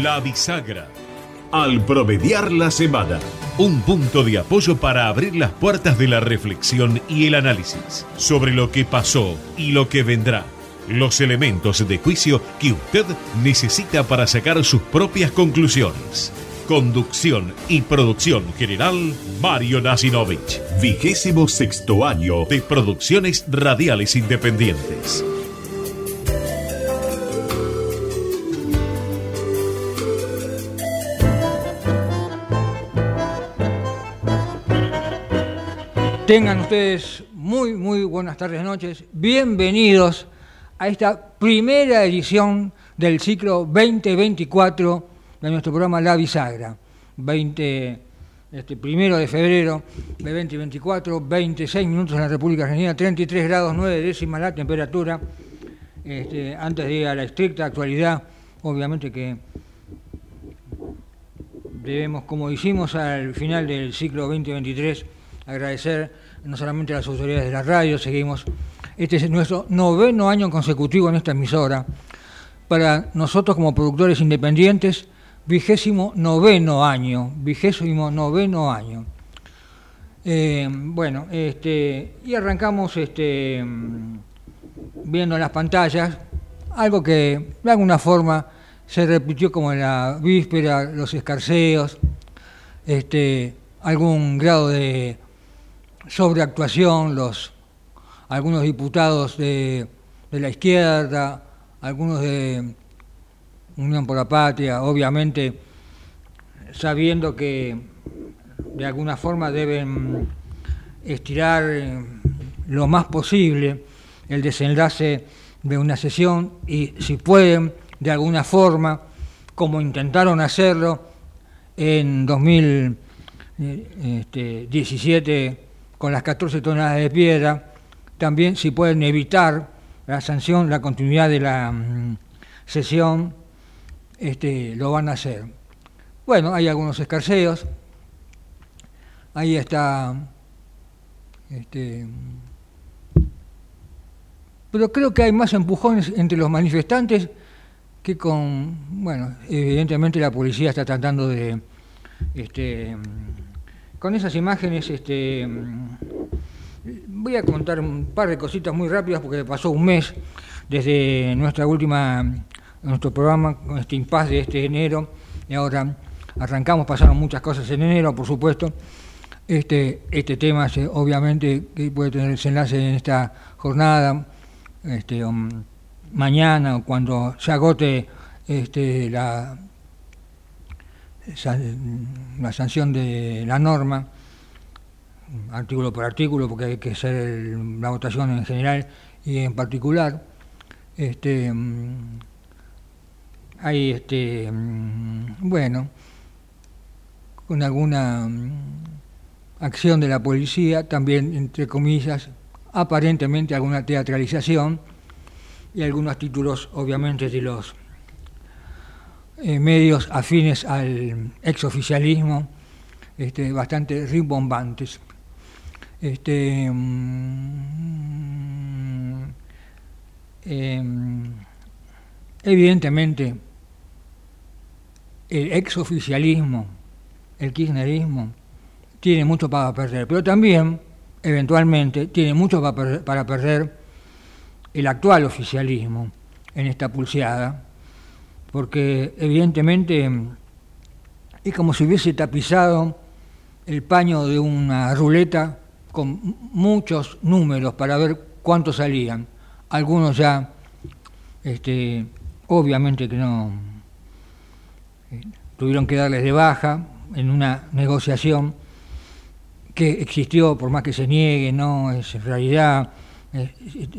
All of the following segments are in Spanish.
La bisagra. Al promediar la semana. Un punto de apoyo para abrir las puertas de la reflexión y el análisis sobre lo que pasó y lo que vendrá. Los elementos de juicio que usted necesita para sacar sus propias conclusiones. Conducción y producción general, Mario Nasinovich. Vigésimo sexto año de producciones radiales independientes. Tengan ustedes muy, muy buenas tardes, noches. Bienvenidos a esta primera edición del ciclo 2024 de nuestro programa La Bisagra. 20, este, primero de febrero de 2024, 26 minutos en la República Argentina, 33 grados 9 décimas la temperatura. Este, antes de ir a la estricta actualidad, obviamente que debemos, como hicimos al final del ciclo 2023, agradecer no solamente a las autoridades de la radio, seguimos, este es nuestro noveno año consecutivo en esta emisora. Para nosotros como productores independientes, vigésimo noveno año, vigésimo noveno año. Eh, bueno, este, y arrancamos este, viendo las pantallas, algo que de alguna forma se repitió como en la víspera, los escarceos, este, algún grado de sobreactuación, los, algunos diputados de, de la izquierda, algunos de Unión por la Patria, obviamente sabiendo que de alguna forma deben estirar eh, lo más posible el desenlace de una sesión y si pueden de alguna forma, como intentaron hacerlo en 2017 con las 14 toneladas de piedra, también si pueden evitar la sanción, la continuidad de la mm, sesión, este, lo van a hacer. Bueno, hay algunos escarceos, ahí está, este, pero creo que hay más empujones entre los manifestantes que con, bueno, evidentemente la policía está tratando de, este, con esas imágenes este, voy a contar un par de cositas muy rápidas porque pasó un mes desde nuestra última, nuestro programa con este impasse de este enero y ahora arrancamos, pasaron muchas cosas en enero, por supuesto. Este, este tema obviamente puede tener desenlace en esta jornada, este, um, mañana o cuando se agote este, la la sanción de la norma, artículo por artículo, porque hay que hacer la votación en general y en particular. Este, mm, hay, este, mm, bueno, con alguna mm, acción de la policía, también, entre comillas, aparentemente alguna teatralización y algunos títulos, obviamente, de los eh, medios afines al exoficialismo, este, bastante rimbombantes. Este, mm, em, evidentemente, el exoficialismo, el kirchnerismo, tiene mucho para perder, pero también, eventualmente, tiene mucho para perder el actual oficialismo en esta pulseada porque evidentemente es como si hubiese tapizado el paño de una ruleta con muchos números para ver cuántos salían. Algunos ya, este, obviamente que no, eh, tuvieron que darles de baja en una negociación que existió, por más que se niegue, no es realidad eh,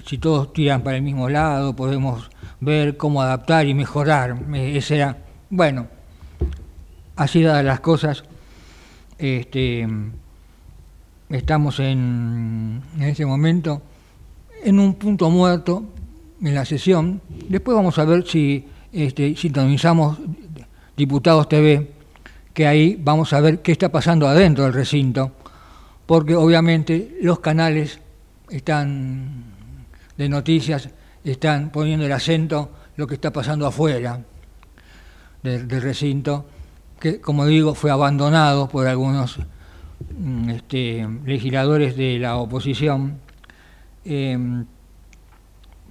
si todos tiran para el mismo lado, podemos ver cómo adaptar y mejorar. Ese era, bueno, así dadas las cosas, este, estamos en, en este momento en un punto muerto en la sesión. Después vamos a ver si este, sintonizamos Diputados TV, que ahí vamos a ver qué está pasando adentro del recinto, porque obviamente los canales están de noticias están poniendo el acento lo que está pasando afuera. del, recinto, que como digo fue abandonado por algunos mm, este, legisladores de la oposición. Em,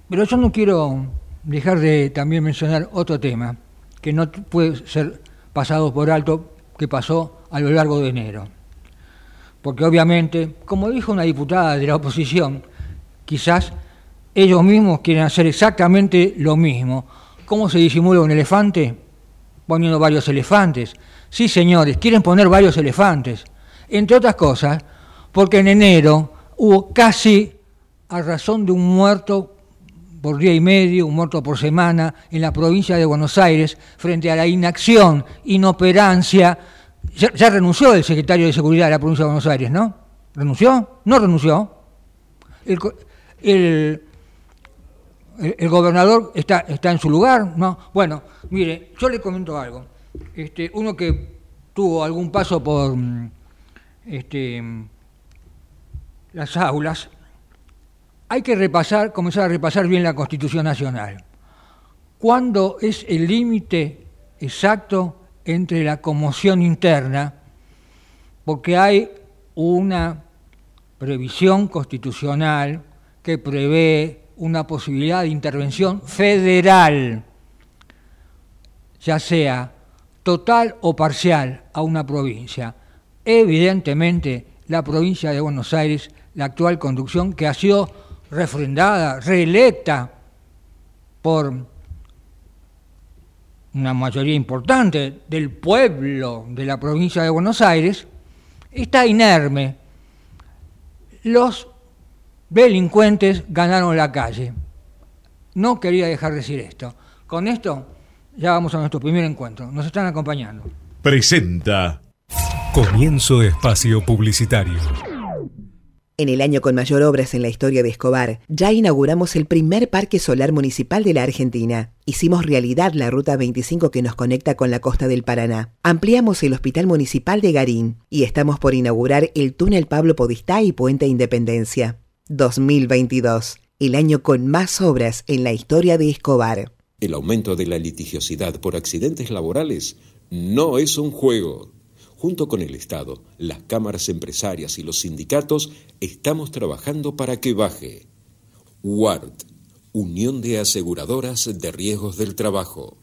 pero yo no quiero dejar de también mencionar otro tema que no puede ser pasado por alto que pasó a lo largo de enero. Porque obviamente, como dijo una diputada de la oposición, quizás ellos mismos quieren hacer exactamente lo mismo. ¿Cómo se disimula un elefante? Poniendo varios elefantes. Sí, señores, quieren poner varios elefantes. Entre otras cosas, porque en enero hubo casi a razón de un muerto por día y medio, un muerto por semana en la provincia de Buenos Aires frente a la inacción, inoperancia. Ya, renunció el secretario de Seguridad de la provincia de Buenos Aires, ¿no? ¿Renunció? No renunció. El, gobernador está, está en su lugar, ¿no? Bueno, mire, yo le comento algo. Este, uno que tuvo algún paso por este, las aulas, hay que repasar, comenzar a repasar bien la Constitución Nacional. ¿Cuándo es el límite exacto entre la conmoción interna? Porque hay una previsión constitucional que prevé una posibilidad de intervención federal, ya sea total o parcial, a una provincia. Evidentemente, la provincia de Buenos Aires, la actual conducción que ha sido refrendada, reelecta por una mayoría importante del pueblo de la provincia de Buenos Aires, está inerme. Los delincuentes ganaron la calle. No quería dejar de decir esto. Con esto ya vamos a nuestro primer encuentro. Nos están acompañando. Presenta. Comienzo espacio publicitario. En el año con mayor obras en la historia de Escobar, ya inauguramos el primer parque solar municipal de la Argentina. Hicimos realidad la Ruta 25 que nos conecta con la costa del Paraná. Ampliamos el Hospital Municipal de Garín y estamos por inaugurar el túnel Pablo Podistá y Puente Independencia. 2022, el año con más obras en la historia de Escobar. El aumento de la litigiosidad por accidentes laborales no es un juego. Junto con el Estado, las cámaras empresarias y los sindicatos, estamos trabajando para que baje. WARD, Unión de Aseguradoras de Riesgos del Trabajo.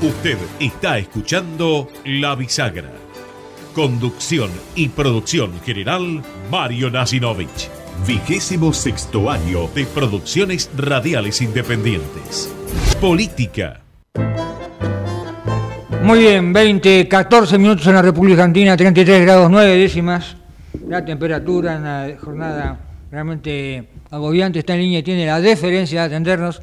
Usted está escuchando La Bisagra. Conducción y producción general, Mario Nasinovich. Vigésimo sexto año de producciones radiales independientes. Política. Muy bien, 20, 14 minutos en la República Argentina, 33 grados 9 décimas. La temperatura en la jornada realmente agobiante está en línea tiene la deferencia de atendernos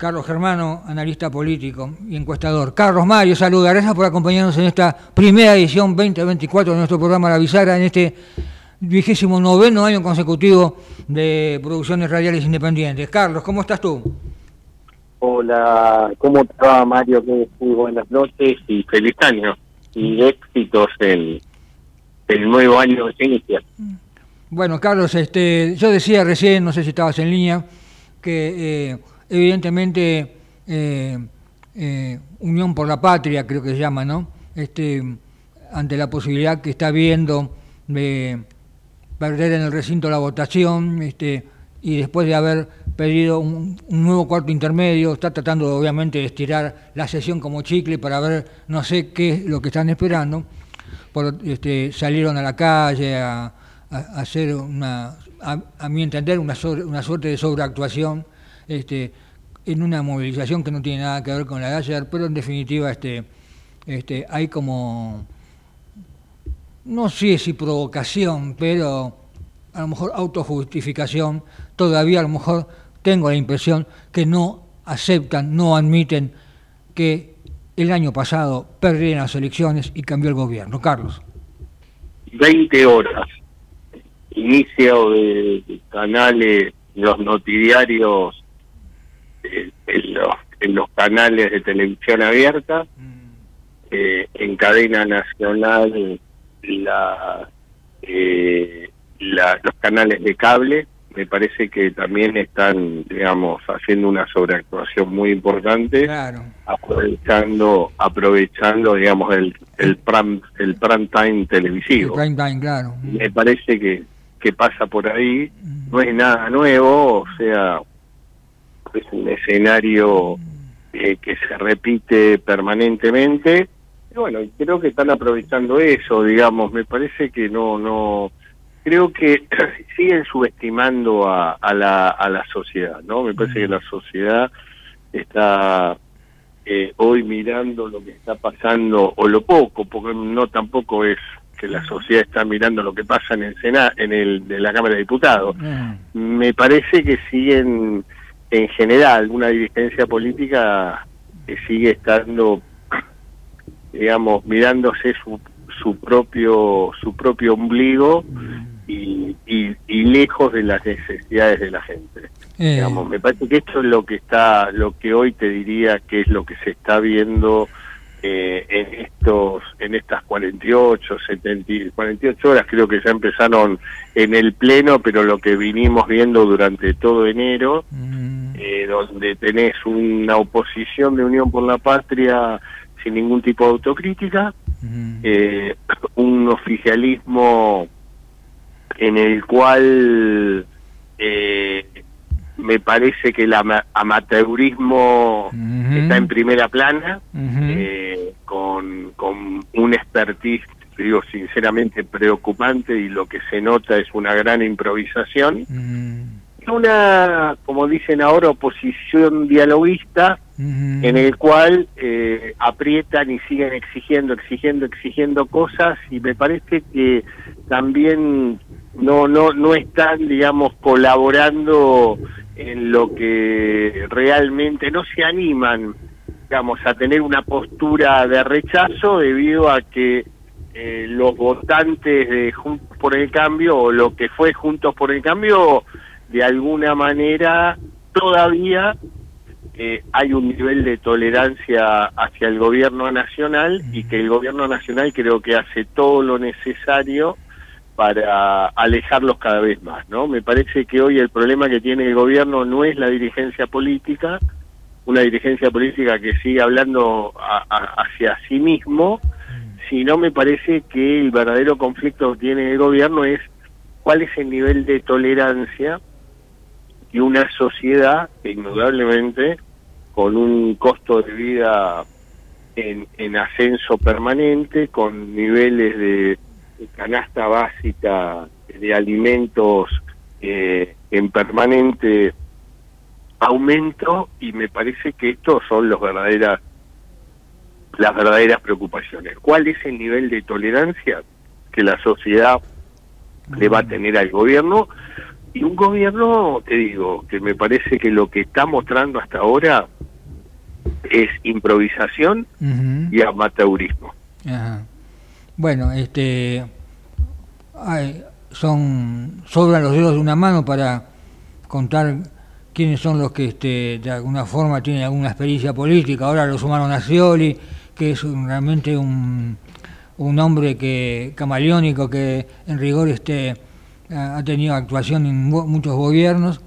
Carlos Germano, analista político y encuestador. Carlos Mario, saluda. Gracias por acompañarnos en esta primera edición 2024 de nuestro programa La Bisagra, en este vigésimo noveno año consecutivo de producciones radiales independientes. Carlos, ¿cómo estás tú? Hola, ¿cómo te va Mario? Muy buenas noches y feliz año y éxitos en el nuevo año de inicia. Bueno, Carlos, este, yo decía recién, no sé si estabas en línea, que... Eh, evidentemente eh, eh, Unión por la Patria, creo que se llama, ¿no? Este, ante la posibilidad que está viendo de perder en el recinto la votación, este, y después de haber pedido un, nuevo cuarto intermedio, está tratando obviamente de estirar la sesión como chicle para ver no sé qué es lo que están esperando. Este, salieron a la calle a, hacer una, a, mi entender, una, una suerte de sobreactuación este, en una movilización que no tiene nada que ver con la de pero en definitiva este, este, hay como, no sé si provocación, pero a lo mejor autojustificación, todavía a lo mejor tengo la impresión que no aceptan, no admiten que el año pasado perdieron las elecciones y cambió el gobierno. Carlos. 20 horas. Inicio de, canales, los noticiarios, eh, en, los, en los canales de televisión abierta, eh, en cadena nacional la, eh, la, los canales de cable, me parece que también están, digamos, haciendo una sobreactuación muy importante, aprovechando, aprovechando, digamos, el el prime, el prime time televisivo. prime time, claro. Me parece que que pasa por ahí no es nada nuevo, o sea, es un escenario eh, que se repite permanentemente. Y bueno, creo que están aprovechando eso, digamos, me parece que no no creo que siguen subestimando a, a, la, a la sociedad, ¿no? Me parece que la sociedad está eh, hoy mirando lo que está pasando, o lo poco, porque no tampoco es que la sociedad está mirando lo que pasa en el Senado, en el de la Cámara de Diputados. Me parece que siguen, en general, una dirigencia política que sigue estando, digamos, mirándose su, su propio su propio ombligo y, y, lejos de las necesidades de la gente. Eh. Digamos, me parece que esto es lo que está, lo que hoy te diría que es lo que se está viendo eh, en estos, en estas 48, 70, 48 horas creo que ya empezaron en el pleno, pero lo que vinimos viendo durante todo enero, mm. eh, donde tenés una oposición de Unión por la Patria sin ningún tipo de autocrítica, mm. un oficialismo en el cual eh, me parece que el amateurismo está en primera plana, eh, con, con un expertise, digo sinceramente, preocupante y lo que se nota es una gran improvisación. Una, como dicen ahora, oposición dialoguista en el cual eh, aprietan y siguen exigiendo, exigiendo, exigiendo cosas y me parece que también no no no están digamos colaborando en lo que realmente no se animan digamos a tener una postura de rechazo debido a que eh, los votantes de Juntos por el Cambio o lo que fue Juntos por el Cambio de alguna manera todavía eh, hay un nivel de tolerancia hacia el gobierno nacional y que el gobierno nacional creo que hace todo lo necesario para alejarlos cada vez más, ¿no? Me parece que hoy el problema que tiene el gobierno no es la dirigencia política, una dirigencia política que sigue hablando hacia sí mismo, sino me parece que el verdadero conflicto que tiene el gobierno es cuál es el nivel de tolerancia y una sociedad que indudablemente con un costo de vida en, en ascenso permanente, con niveles de canasta básica de alimentos eh, en permanente aumento y me parece que estos son los verdaderas las verdaderas preocupaciones. ¿Cuál es el nivel de tolerancia que la sociedad le va a tener al gobierno? Y un gobierno, te digo, que me parece que lo que está mostrando hasta ahora es improvisación y amateurismo. Ajá. Bueno, este, son sobran los dedos de una mano para contar quiénes son los que este, de alguna forma tienen alguna experiencia política. Ahora lo sumaron a Scioli, que es realmente un, un hombre que camaleónico que en rigor este, ha tenido actuación en muchos gobiernos.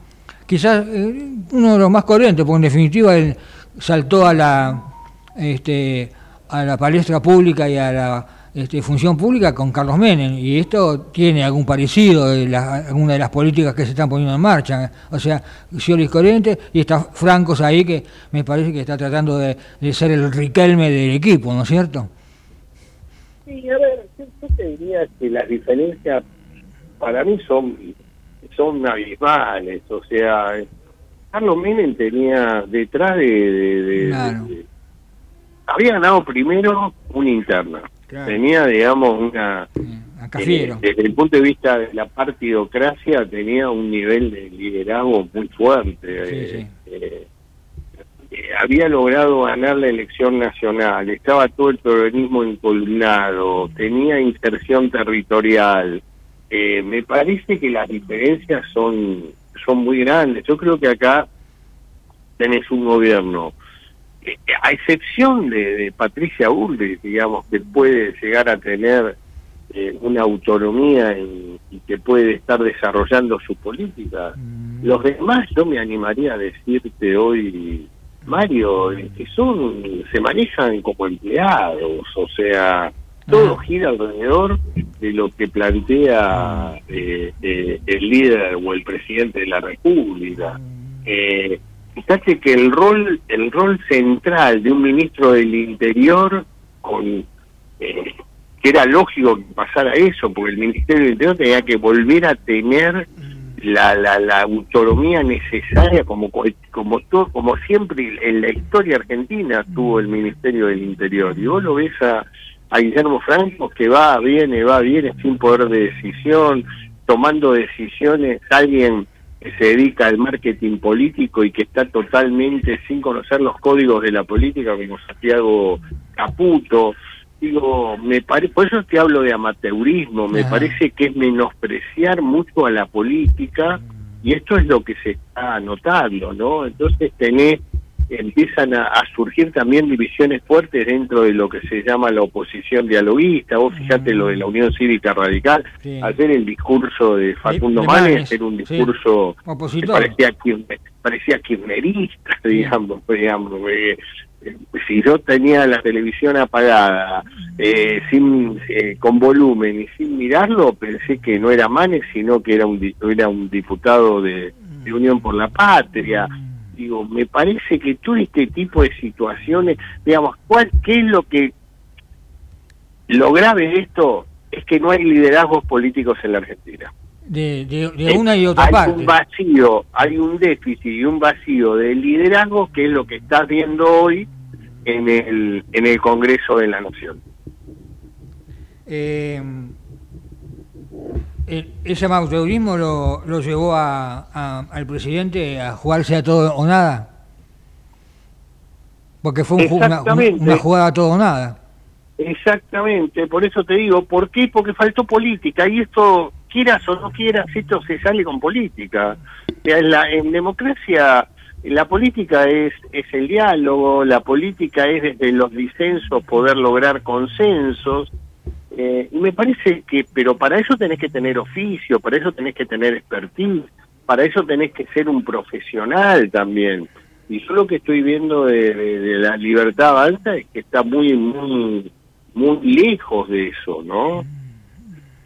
Quizás eh, uno de los más corrientes, porque en definitiva él saltó a la, este, a la palestra pública y a la este, función pública con Carlos Menem y esto tiene algún parecido de alguna de las políticas que se están poniendo en marcha. O sea, Scioli corriente y está Francos ahí que me parece que está tratando de, ser el Riquelme del equipo, ¿no es cierto? Sí, a ver, yo, te diría que las diferencias para mí son, son abismales. O sea, Carlos Menem tenía detrás de había ganado primero una interna Tenía, digamos, una... Eh, desde el punto de vista de la partidocracia, tenía un nivel de liderazgo muy fuerte. Eh, eh, había logrado ganar la elección nacional, estaba todo el peronismo encolumnado, tenía inserción territorial. Eh, me parece que las diferencias son, son muy grandes. Yo creo que acá tenés un gobierno, a excepción de, Patricia Urbe, digamos, que puede llegar a tener eh, una autonomía y, que puede estar desarrollando su política. Mm. Los demás yo me animaría a decirte hoy, Mario, eh, que son, se manejan como empleados, o sea, todo gira alrededor de lo que plantea el líder o el presidente de la República. Eh, fíjate que el rol el rol central de un ministro del Interior con eh, que era lógico que pasara eso porque el Ministerio del Interior tenía que volver a tener la, la, la autonomía necesaria como como todo, como siempre en la historia argentina tuvo el Ministerio del Interior y vos lo ves a, a Guillermo Franco que va viene va viene sin poder de decisión tomando decisiones alguien que se dedica al marketing político y que está totalmente sin conocer los códigos de la política, como Santiago Caputo. Digo, me por eso te hablo de amateurismo, me parece que es menospreciar mucho a la política y esto es lo que se está notando, ¿no? Entonces tenés empiezan a, surgir también divisiones fuertes dentro de lo que se llama la oposición dialoguista. Vos fíjate lo de la Unión Cívica Radical. Ayer el discurso de Facundo Manes era un discurso que parecía, parecía kirchnerista, digamos. digamos eh, si yo tenía la televisión apagada, eh, sin eh, con volumen y sin mirarlo, pensé que no era Manes, sino que era un, era un diputado de, de Unión por la Patria digo, me parece que todo este tipo de situaciones, digamos, ¿cuál, ¿qué es lo que... Lo grave de esto es que no hay liderazgos políticos en la Argentina. De, de, una y otra parte. Hay un vacío, hay un déficit y un vacío de liderazgo que es lo que estás viendo hoy en el, en el Congreso de la Nación. Eh, eh, ese mauteurismo lo, lo llevó a, al presidente a jugarse a todo o nada. Porque fue una, una, jugada a todo o nada. Exactamente, por eso te digo, ¿por qué? Porque faltó política y esto, quieras o no quieras, esto se sale con política. En, la, en democracia la política es, es el diálogo, la política es desde los disensos poder lograr consensos eh, y me parece que, pero para eso tenés que tener oficio, para eso tenés que tener expertise, para eso tenés que ser un profesional también. Y yo lo que estoy viendo de, la libertad avanza es que está muy, muy, muy lejos de eso, ¿no?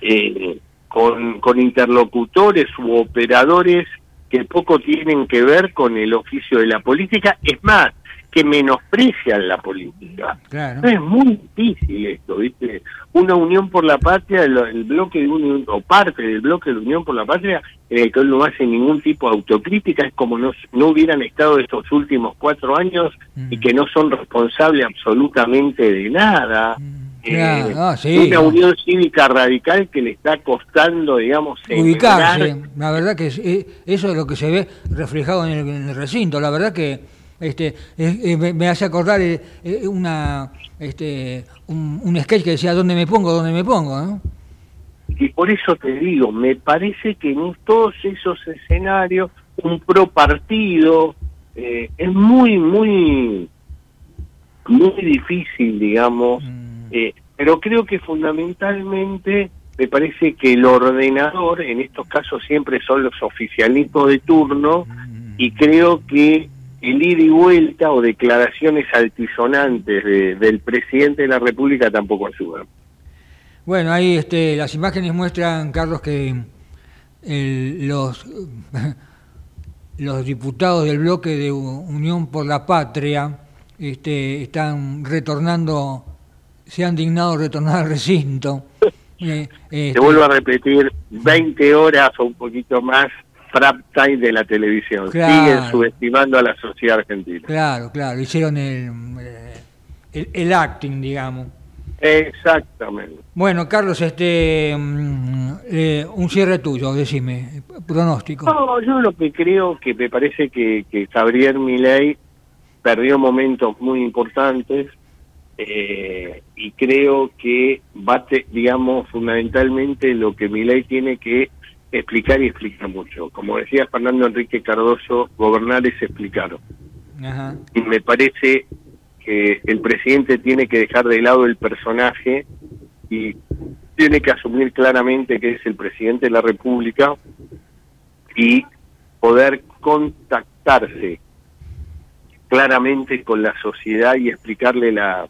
Eh, con, con interlocutores u operadores que poco tienen que ver con el oficio de la política. Es más, que menosprecian la política. Es muy difícil esto, ¿viste? Una unión por la patria, el, bloque de unión, o parte del bloque de unión por la patria, en el que no hace ningún tipo de autocrítica, es como no, no hubieran estado estos últimos cuatro años y mm. que no son responsables absolutamente de nada. Mm. Eh, ah, una unión cívica radical que le está costando, digamos, ubicarse. La verdad que eh, eso es lo que se ve reflejado en el recinto. La verdad que este, me hace acordar eh, eh, una, este, un, sketch que decía ¿dónde me pongo? ¿dónde me pongo? Y por eso te digo, me parece que en todos esos escenarios un pro partido eh, es muy, muy, muy difícil, digamos, mm. Pero creo que fundamentalmente me parece que el ordenador, en estos casos siempre son los oficialismos de turno, y creo que el ida y vuelta o declaraciones altisonantes del presidente de la República tampoco ayudan. Bueno, ahí este, las imágenes muestran, Carlos, que los, los diputados del bloque de Unión por la Patria este, están retornando, se han dignado retornar al recinto. Eh, Te este, vuelvo a repetir, 20 horas o un poquito más time de la televisión. Siguen subestimando a la sociedad argentina. Claro, claro, hicieron el, el, acting, digamos. Exactamente. Bueno, Carlos, este mm, eh, un cierre tuyo, decime, pronóstico. No, yo lo que creo que me parece que, que Gabriel Milei perdió momentos muy importantes eh, y creo que bate, digamos, fundamentalmente lo que mi ley tiene que explicar y explica mucho. Como decía Fernando Enrique Cardoso, gobernar es explicar. Y me parece que el presidente tiene que dejar de lado el personaje y tiene que asumir claramente que es el presidente de la República y poder contactarse claramente con la sociedad y explicarle la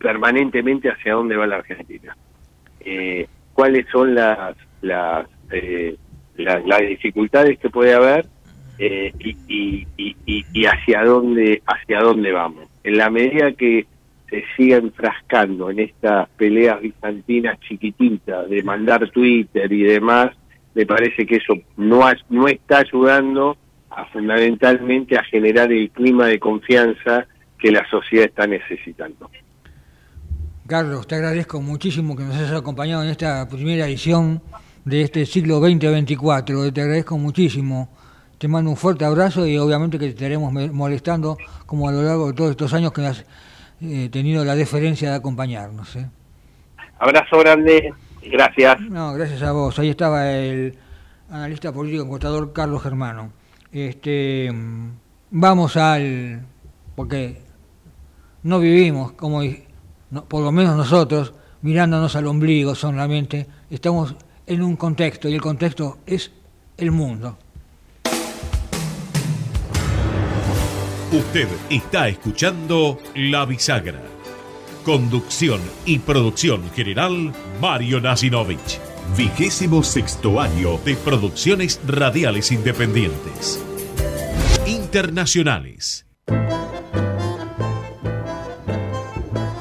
permanentemente hacia dónde va la Argentina. Eh, cuáles son las las, eh, las dificultades que puede haber eh, y, y, y, y, hacia dónde hacia dónde vamos. En la medida que se siga enfrascando en estas peleas bizantinas chiquititas de mandar Twitter y demás, me parece que eso no, no está ayudando a fundamentalmente a generar el clima de confianza que la sociedad está necesitando. Carlos, te agradezco muchísimo que nos hayas acompañado en esta primera edición de este siglo 2024. Te agradezco muchísimo. Te mando un fuerte abrazo y obviamente que te estaremos molestando como a lo largo de todos estos años que has eh, tenido la deferencia de acompañarnos. ¿eh? Abrazo grande, gracias. No, gracias a vos. Ahí estaba el analista político encuestador Carlos Germano. Este, vamos al, porque no vivimos como, por lo menos nosotros, mirándonos al ombligo solamente, estamos en un contexto y el contexto es el mundo. Usted está escuchando La Bisagra. Conducción y producción general Mario Nasinovich. Vigésimo sexto año de producciones radiales independientes. Internacionales.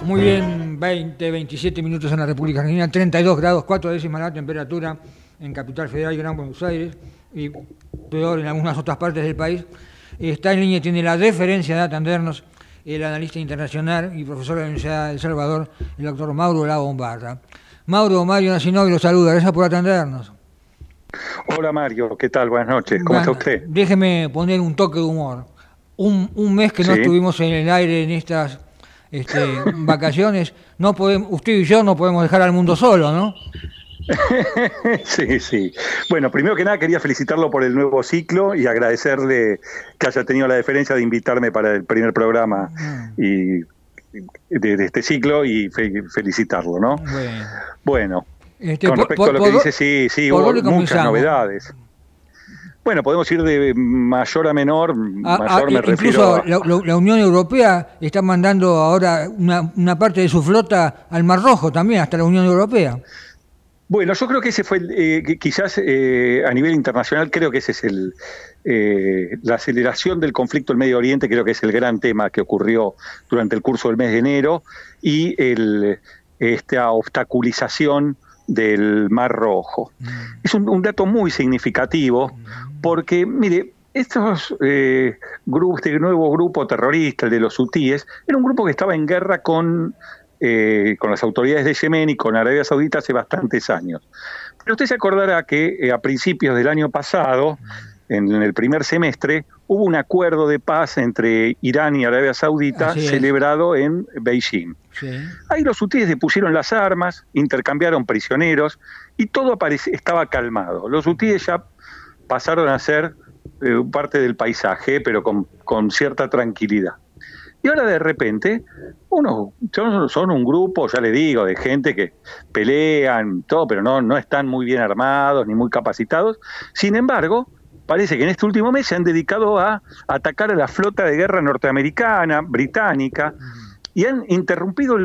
Muy bien, 20, 27 minutos en la República Argentina, 32 grados, 4 décimas la temperatura en Capital Federal y Gran Buenos Aires, y peor en algunas otras partes del país. Está en línea, tiene la deferencia de atendernos el analista internacional y profesor de la Universidad de El Salvador, el doctor Mauro La Bombarda. Mauro, Mario Nacinovi lo saluda, gracias por atendernos. Hola Mario, ¿qué tal? Buenas noches, ¿cómo está usted? Déjeme poner un toque de humor. Un, un mes que no estuvimos en el aire en estas este, vacaciones, no podemos, usted y yo no podemos dejar al mundo solo, ¿no? sí, sí. Bueno, primero que nada quería felicitarlo por el nuevo ciclo y agradecerle que haya tenido la deferencia de invitarme para el primer programa mm. y de, este ciclo y felicitarlo, ¿no? Bueno, este, con respecto a lo que dice, sí, sí, hubo muchas novedades. Bueno, podemos ir de mayor a menor. Ah, mayor ah, me refiero la, Unión Europea está mandando ahora una, parte de su flota al Mar Rojo también, hasta la Unión Europea. Bueno, yo creo que ese fue, eh, quizás eh, a nivel internacional, creo que ese es el, eh, la aceleración del conflicto en Medio Oriente, creo que es el gran tema que ocurrió durante el curso del mes de enero, y el, esta obstaculización del Mar Rojo. Mm. Es un, dato muy significativo porque, mire, estos eh, grupos, este nuevo grupo terrorista, el de los hutíes, era un grupo que estaba en guerra con, eh, con las autoridades de Yemen y con Arabia Saudita hace bastantes años. Pero usted se acordará que eh, a principios del año pasado, en, el primer semestre, hubo un acuerdo de paz entre Irán y Arabia Saudita celebrado en Beijing. Ahí los hutíes depusieron las armas, intercambiaron prisioneros y todo estaba calmado. Los hutíes ya pasaron a ser eh, parte del paisaje, pero con, cierta tranquilidad. Y ahora de repente, uno, son, un grupo, ya le digo, de gente que pelean, todo, pero no, no están muy bien armados ni muy capacitados. Sin embargo, parece que en este último mes se han dedicado a atacar a la flota de guerra norteamericana, británica, y han interrumpido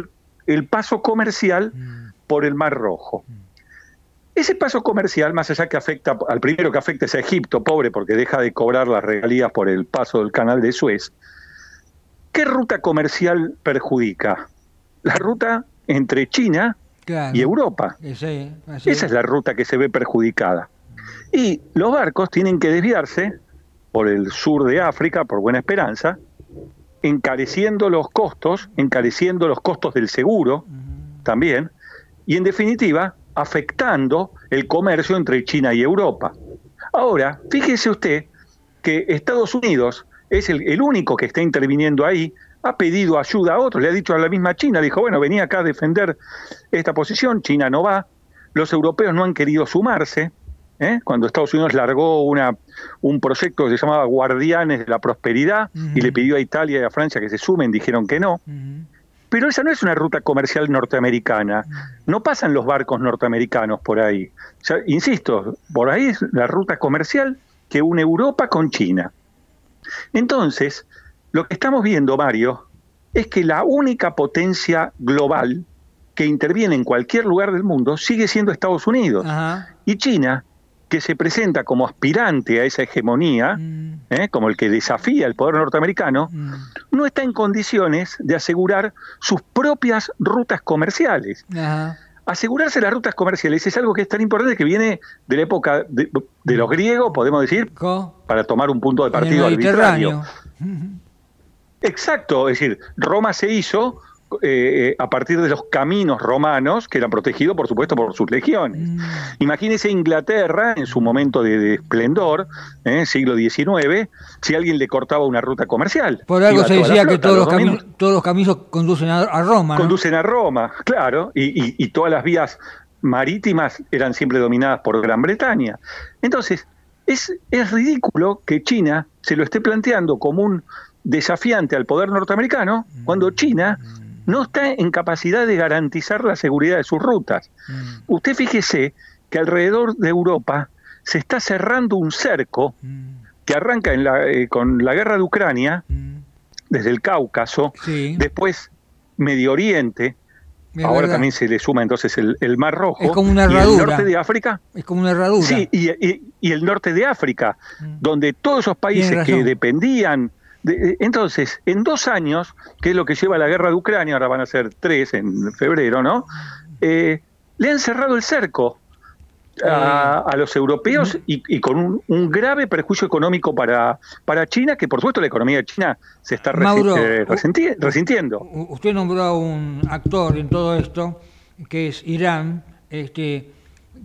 el, paso comercial mm. por el Mar Rojo. Ese paso comercial, más allá que afecta, al primero que afecta es a Egipto, pobre, porque deja de cobrar las regalías por el paso del canal de Suez, ¿qué ruta comercial perjudica? La ruta entre China y Europa. Esa es la ruta que se ve perjudicada. Y los barcos tienen que desviarse por el sur de África, por Buena Esperanza, encareciendo los costos, encareciendo los costos del seguro también, y en definitiva afectando el comercio entre China y Europa. Ahora, fíjese usted que Estados Unidos es el, el único que está interviniendo ahí, ha pedido ayuda a otros, le ha dicho a la misma China, le dijo, bueno, venía acá a defender esta posición, China no va, los europeos no han querido sumarse, ¿eh? cuando Estados Unidos largó una, un proyecto que se llamaba Guardianes de la Prosperidad y le pidió a Italia y a Francia que se sumen, dijeron que no. Pero esa no es una ruta comercial norteamericana, no pasan los barcos norteamericanos por ahí. insisto, por ahí es la ruta comercial que une Europa con China. Entonces, lo que estamos viendo, Mario, es que la única potencia global que interviene en cualquier lugar del mundo sigue siendo Estados Unidos. Y China, que se presenta como aspirante a esa hegemonía, mm. ¿eh? como el que desafía el poder norteamericano, mm. no está en condiciones de asegurar sus propias rutas comerciales. Asegurarse las rutas comerciales es algo que es tan importante que viene de la época de, los griegos, podemos decir, para tomar un punto de partido arbitrario. Exacto, es decir, Roma se hizo eh, a partir de los caminos romanos que eran protegidos, por supuesto, por sus legiones. Mm. Imagínese Inglaterra en su momento de, esplendor, ¿eh? siglo XIX, si alguien le cortaba una ruta comercial. Por algo se decía que todos los, caminos, todos los, caminos, conducen a, Roma. Conducen a Roma, claro, y, y todas las vías marítimas eran siempre dominadas por Gran Bretaña. Entonces, es, es ridículo que China se lo esté planteando como un desafiante al poder norteamericano cuando China no está en capacidad de garantizar la seguridad de sus rutas. Usted fíjese que alrededor de Europa se está cerrando un cerco que arranca en la, eh, con la guerra de Ucrania, desde el Cáucaso, después Medio Oriente, ahora también se le suma entonces el, Mar Rojo. Es como una herradura. Y el norte de África. Es como una herradura. Sí, y, y el norte de África, donde todos esos países que dependían entonces, en dos años, que es lo que lleva la guerra de Ucrania, ahora van a ser tres en febrero, ¿no? Eh, le han cerrado el cerco a, los europeos y, con un, grave perjuicio económico para, para China, que por supuesto la economía de China se está eh, resintiendo. Usted nombró a un actor en todo esto, que es Irán, este,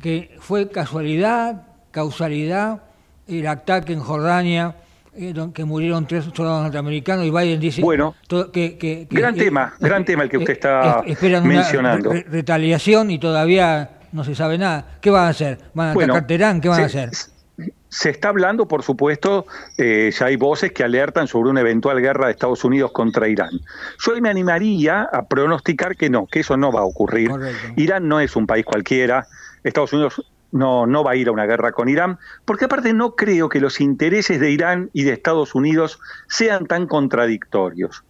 que fue casualidad, causalidad, el ataque en Jordania eh, que murieron tres soldados norteamericanos y Biden dice bueno, que, gran tema, gran tema el que usted está mencionando. retaliación y todavía no se sabe nada. ¿Qué van a hacer? ¿Van a atacar Teherán? ¿Qué van a hacer? Se está hablando, por supuesto, eh, ya hay voces que alertan sobre una eventual guerra de Estados Unidos contra Irán. Yo me animaría a pronosticar que no, que eso no va a ocurrir. Irán no es un país cualquiera. Estados Unidos no, no va a ir a una guerra con Irán, porque aparte no creo que los intereses de Irán y de Estados Unidos sean tan contradictorios.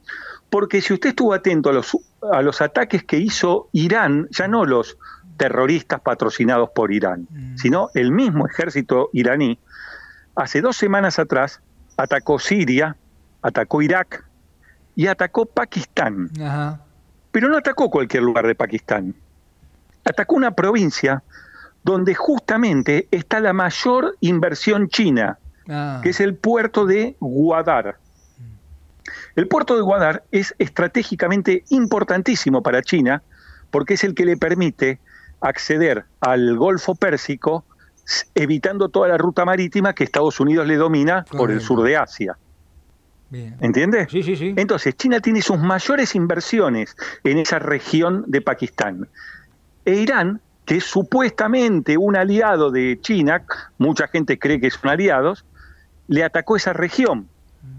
Porque si usted estuvo atento a los, a los ataques que hizo Irán, ya no los terroristas patrocinados por Irán, mm. sino el mismo ejército iraní, hace dos semanas atrás atacó Siria, atacó Irak y atacó Pakistán. Pero no atacó cualquier lugar de Pakistán. Atacó una provincia donde justamente está la mayor inversión china, ah. que es el puerto de Guadar. El puerto de Guadar es estratégicamente importantísimo para China porque es el que le permite acceder al Golfo Pérsico evitando toda la ruta marítima que Estados Unidos le domina por el sur de Asia. ¿Entiende? Sí, sí, sí. Entonces, China tiene sus mayores inversiones en esa región de Pakistán. E Irán que es supuestamente un aliado de China, mucha gente cree que son aliados, le atacó esa región.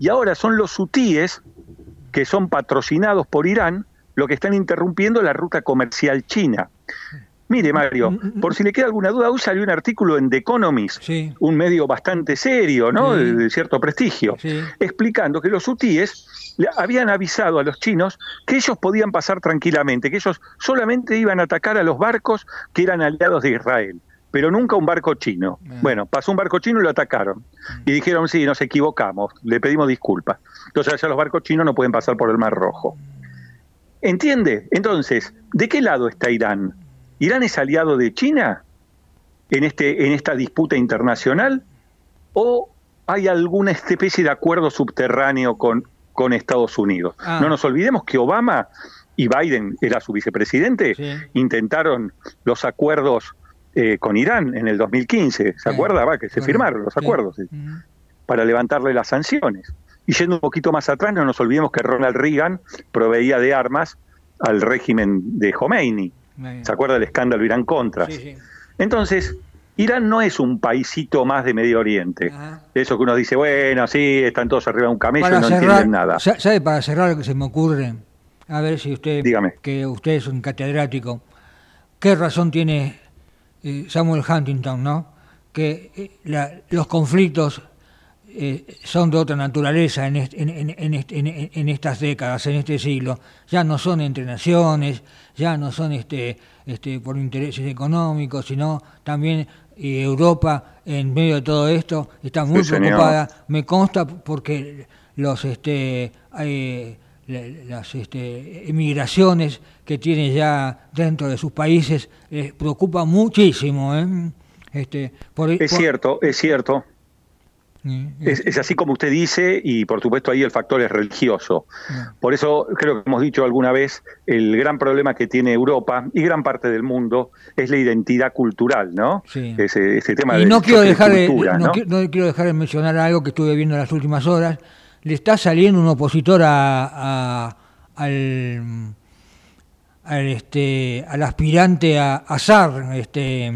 Y ahora son los hutíes, que son patrocinados por Irán, los que están interrumpiendo la ruta comercial china. Mire, Mario, por si le queda alguna duda, hoy salió un artículo en The Economist, un medio bastante serio, ¿no? De, cierto prestigio, explicando que los hutíes habían avisado a los chinos que ellos podían pasar tranquilamente, que ellos solamente iban a atacar a los barcos que eran aliados de Israel, pero nunca un barco chino. Bueno, pasó un barco chino y lo atacaron. Mm. Y dijeron, sí, nos equivocamos, le pedimos disculpas. Entonces ya los barcos chinos no pueden pasar por el Mar Rojo. ¿Entiende? Entonces, ¿de qué lado está Irán? ¿Irán es aliado de China en, este, en esta disputa internacional? ¿O hay alguna especie de acuerdo subterráneo con, con Estados Unidos. Ah. No nos olvidemos que Obama y Biden era su vicepresidente, intentaron los acuerdos eh, con Irán en el 2015, ¿se acuerda? Va, que se firmaron los acuerdos para levantarle las sanciones. Y yendo un poquito más atrás, no nos olvidemos que Ronald Reagan proveía de armas al régimen de Khomeini. ¿Se acuerda del escándalo Irán-Contras? Entonces, Irán no es un paisito más de Medio Oriente. Eso que uno dice, bueno, sí, están todos arriba de un camello y no entienden nada. ¿Sabe para cerrar lo que se me ocurre? A ver si usted, Dígame. que usted es un catedrático, ¿qué razón tiene eh, Samuel Huntington, no? Que eh, los conflictos eh, son de otra naturaleza en, en, estas décadas, en este siglo. Ya no son entre naciones, ya no son este, este, por intereses económicos, sino también Europa, en medio de todo esto, está muy preocupada. Me consta porque los este, las este, emigraciones que tiene ya dentro de sus países les preocupa muchísimo. ¿eh? Este, es cierto, es cierto. Es, así como usted dice y por supuesto ahí el factor es religioso. Por eso creo que hemos dicho alguna vez, el gran problema que tiene Europa y gran parte del mundo es la identidad cultural, ¿no? Ese, tema y no quiero dejar de, ¿no? quiero dejar de mencionar algo que estuve viendo en las últimas horas, le está saliendo un opositor a, al, al, este, al aspirante a, a. Este,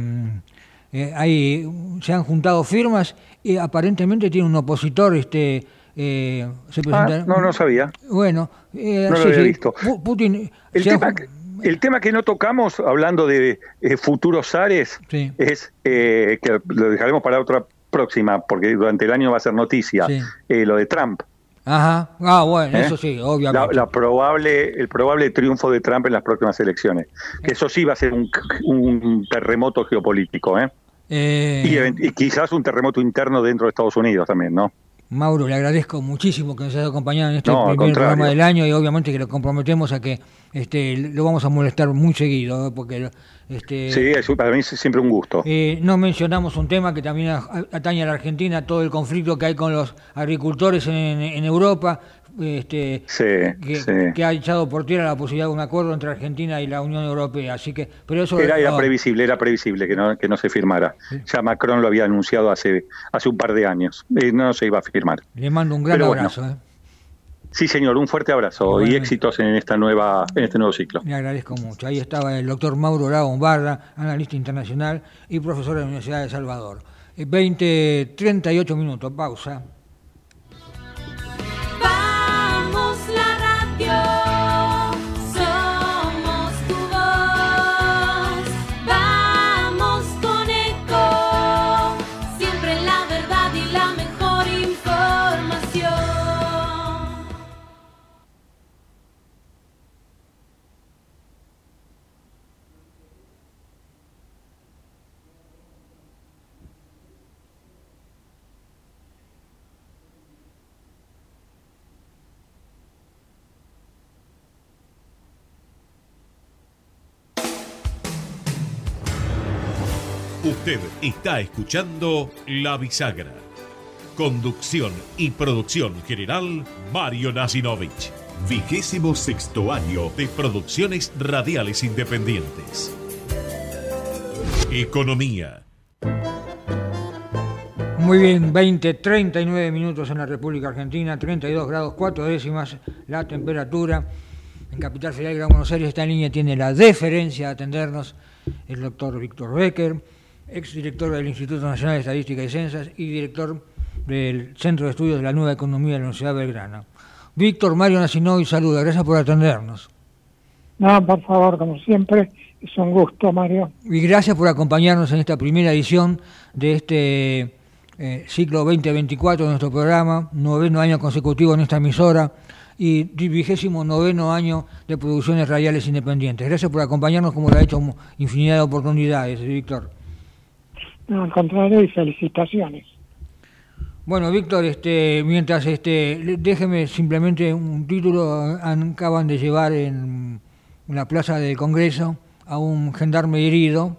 eh, ahí se han juntado firmas y aparentemente tiene un opositor. Este, eh, ah, no, no sabía. Bueno, eh, no lo había visto. Putin el tema, que, el tema que no tocamos, hablando de futuros zares, es que lo dejaremos para otra próxima, porque durante el año va a ser noticia, lo de Trump. Ajá, ah, bueno, ¿Eh? eso sí, obviamente. La, probable, el probable triunfo de Trump en las próximas elecciones. Que eso sí va a ser un, terremoto geopolítico, ¿eh? Eh y, quizás un terremoto interno dentro de Estados Unidos también, ¿no? Mauro, le agradezco muchísimo que nos haya acompañado en este primer programa del año y obviamente que lo comprometemos a que este, lo vamos a molestar muy seguido, ¿eh? porque este, sí, para mí es siempre un gusto. Eh, no mencionamos un tema que también atañe a la Argentina, todo el conflicto que hay con los agricultores en, Europa, este, que, ha echado por tierra la posibilidad de un acuerdo entre Argentina y la Unión Europea. Así que, pero eso era, previsible, era previsible que no, que no se firmara. Ya Macron lo había anunciado hace, hace un par de años. Eh, no se iba a firmar. Le mando un gran abrazo. ¿eh? Sí, señor, un fuerte abrazo y éxitos en esta nueva, en este nuevo ciclo. Le agradezco mucho. Ahí estaba el doctor Mauro Lago Barra, analista internacional y profesor de la Universidad de Salvador. 20, 38 minutos, pausa. Está escuchando La Bisagra. Conducción y producción general, Mario Nasinovich. Vigésimo sexto año de producciones radiales independientes. Economía. Muy bien, 20, 39 minutos en la República Argentina, 32 grados 4 décimas la temperatura. En Capital Federal Gran Buenos Aires, esta línea tiene la deferencia de atendernos el doctor Víctor Becker exdirector del Instituto Nacional de Estadística y Censas y director del Centro de Estudios de la Nueva Economía de la Universidad de Belgrano. Víctor Mario Nacinoy, saluda, gracias por atendernos. No, por favor, como siempre, es un gusto, Mario. Y gracias por acompañarnos en esta primera edición de este eh, ciclo 2024 de nuestro programa, noveno año consecutivo en esta emisora y vigésimo noveno año de producciones radiales independientes. Gracias por acompañarnos como lo ha hecho infinidad de oportunidades, Víctor. No, al contrario, y felicitaciones. Bueno, Víctor, este, mientras este, déjeme simplemente un título. Acaban de llevar en la plaza del Congreso a un gendarme herido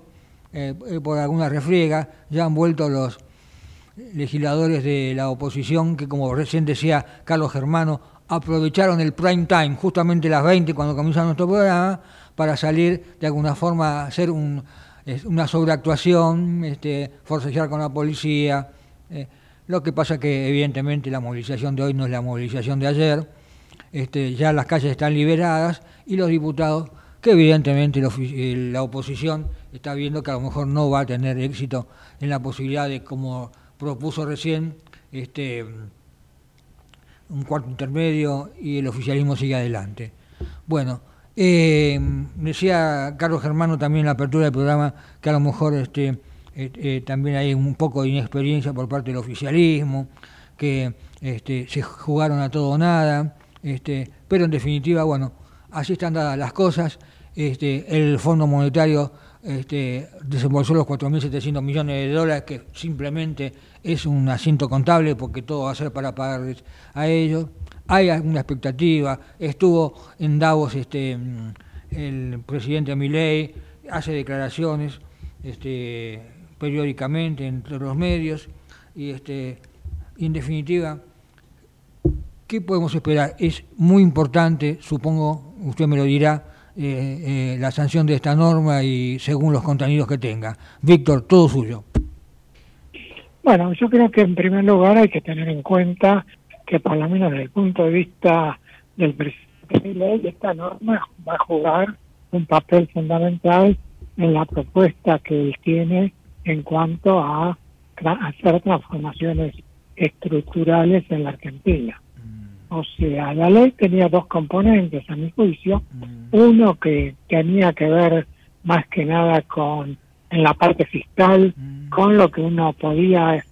eh, eh, por alguna refriega. Ya han vuelto los legisladores de la oposición que, como recién decía Carlos Germano, aprovecharon el prime time, justamente las 20 cuando comienza nuestro programa, para salir de alguna forma a hacer un una sobreactuación, este, forcejear con la policía. Eh, Lo que pasa que evidentemente la movilización de hoy no es la movilización de ayer, este, ya las calles están liberadas y los diputados, que evidentemente la oposición está viendo que a lo mejor no va a tener éxito en la posibilidad de, como propuso recién, este, un cuarto intermedio y el oficialismo sigue adelante. Bueno, eh, decía Carlos Germano también en la apertura del programa que a lo mejor este, eh, eh, también hay un poco de inexperiencia por parte del oficialismo, que este, se jugaron a todo o nada, este, pero en definitiva, bueno, así están dadas las cosas. El Fondo Monetario este, desembolsó los 4.700 millones de dólares, que simplemente es un asiento contable porque todo va a ser para pagarles a ellos. Hay alguna expectativa. Estuvo en Davos este, el presidente Milei, hace declaraciones este, periódicamente entre los medios y, este, en definitiva, ¿qué podemos esperar? Es muy importante, supongo, usted me lo dirá, eh, eh, la sanción de esta norma y según los contenidos que tenga. Víctor, todo suyo. Bueno, yo creo que en primer lugar hay que tener en cuenta que por lo menos desde el punto de vista del presidente de ley, esta norma va a jugar un papel fundamental en la propuesta que él tiene en cuanto a hacer transformaciones estructurales en la Argentina. O sea, la ley tenía dos componentes, a mi juicio. Mm. Uno que tenía que ver más que nada con, en la parte fiscal, mm. con lo que uno podía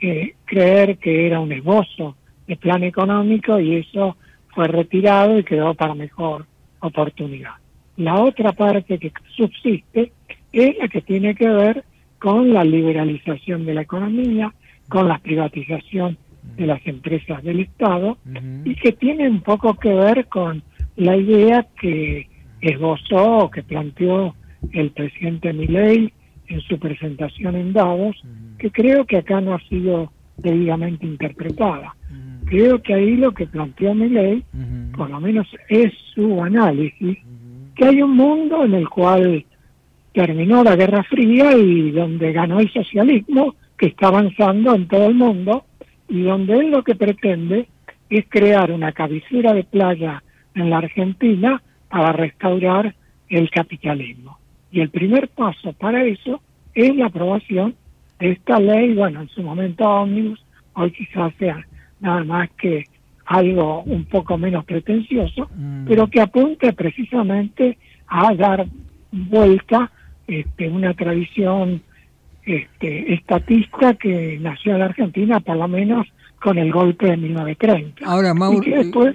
eh, creer que era un esbozo de plan económico y eso fue retirado y quedó para mejor oportunidad. La otra parte que subsiste es la que tiene que ver con la liberalización de la economía, con la privatización de las empresas del Estado y que tiene un poco que ver con la idea que esbozó o que planteó el presidente Milei en su presentación en Davos, que creo que acá no ha sido debidamente interpretada. Creo que ahí lo que planteó Milei, por lo menos es su análisis, que hay un mundo en el cual terminó la Guerra Fría y donde ganó el socialismo, que está avanzando en todo el mundo, y donde él lo que pretende es crear una cabecera de playa en la Argentina para restaurar el capitalismo. Y el primer paso para eso es la aprobación de esta ley, bueno, en su momento ómnibus, hoy quizás sea nada más que algo un poco menos pretencioso, mm. pero que apunte precisamente a dar vuelta este, una tradición este, estatista que nació en la Argentina, por lo menos con el golpe de 1930. Ahora, Mauro, después,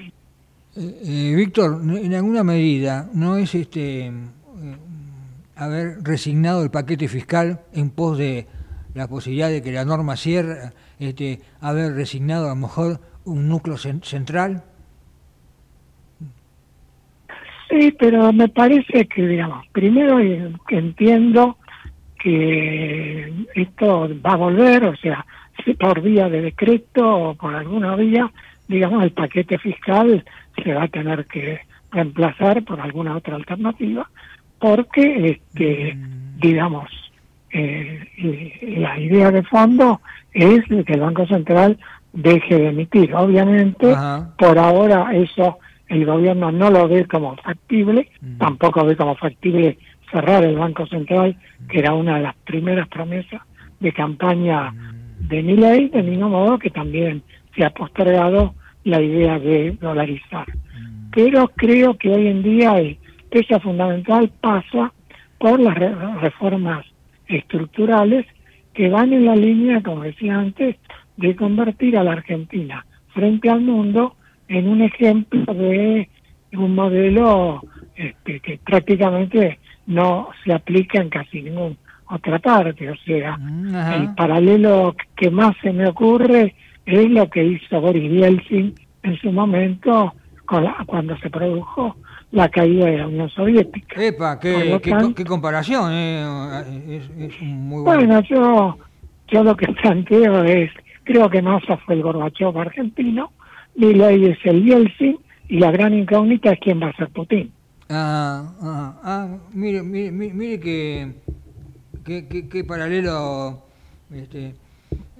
eh, eh, Víctor, en alguna medida, ¿no es este eh, haber resignado el paquete fiscal en pos de la posibilidad de que la norma cierre, este, haber resignado a lo mejor un núcleo central? Sí, pero me parece que, digamos, primero entiendo que esto va a volver, o sea, por vía de decreto o por alguna vía, digamos, el paquete fiscal se va a tener que reemplazar por alguna otra alternativa, porque, este, mm. digamos, eh, la idea de fondo es que el Banco Central deje de emitir. Obviamente, por ahora eso el gobierno no lo ve como factible, mm. tampoco ve como factible cerrar el Banco Central, que era una de las primeras promesas de campaña mm. de mi ley, de mismo modo que también se ha postergado la idea de dolarizar. Mm. Pero creo que hoy en día el peso fundamental pasa por las reformas estructurales que van en la línea, como decía antes, de convertir a la Argentina frente al mundo en un ejemplo de un modelo este, que prácticamente no se aplica en casi ninguna otra parte. O sea, mm, el paralelo que más se me ocurre es lo que hizo Boris Yeltsin en su momento cuando se produjo la caída de la Unión Soviética. Epa, qué, qué, comparación, eh, es, muy bueno. Bueno, yo, yo lo que planteo es, creo que Massa fue el Gorbachev argentino, ley es el Yeltsin, y la gran incógnita es quién va a ser Putin. Ah, ah, ah mire, mire, mire que, qué paralelo este,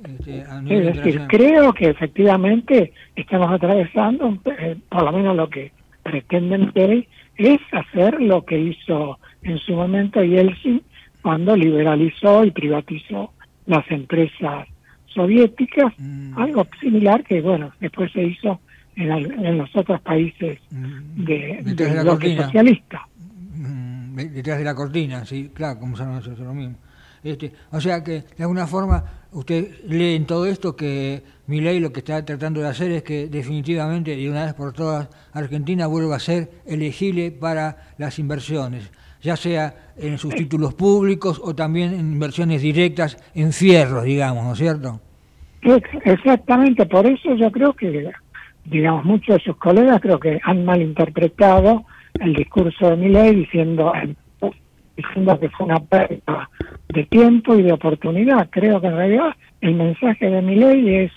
Este, es decir, creo que efectivamente estamos atravesando, eh, por lo menos lo que pretenden hacer es hacer lo que hizo en su momento Yeltsin cuando liberalizó y privatizó las empresas soviéticas, mm. algo similar que, bueno, después se hizo en, los otros países mm. de, de, la socialista. Mm, detrás de la cortina, sí, claro, como son lo mismo. Este, o sea que, de alguna forma, usted lee en todo esto que mi ley lo que está tratando de hacer es que definitivamente, de una vez por todas, Argentina vuelva a ser elegible para las inversiones, ya sea en sus títulos públicos o también en inversiones directas en fierros, digamos, ¿no es cierto? Exactamente, por eso yo creo que, digamos, muchos de sus colegas creo que han malinterpretado el discurso de mi ley diciendo diciendo que fue una pérdida de tiempo y de oportunidad. Creo que en realidad el mensaje de mi ley es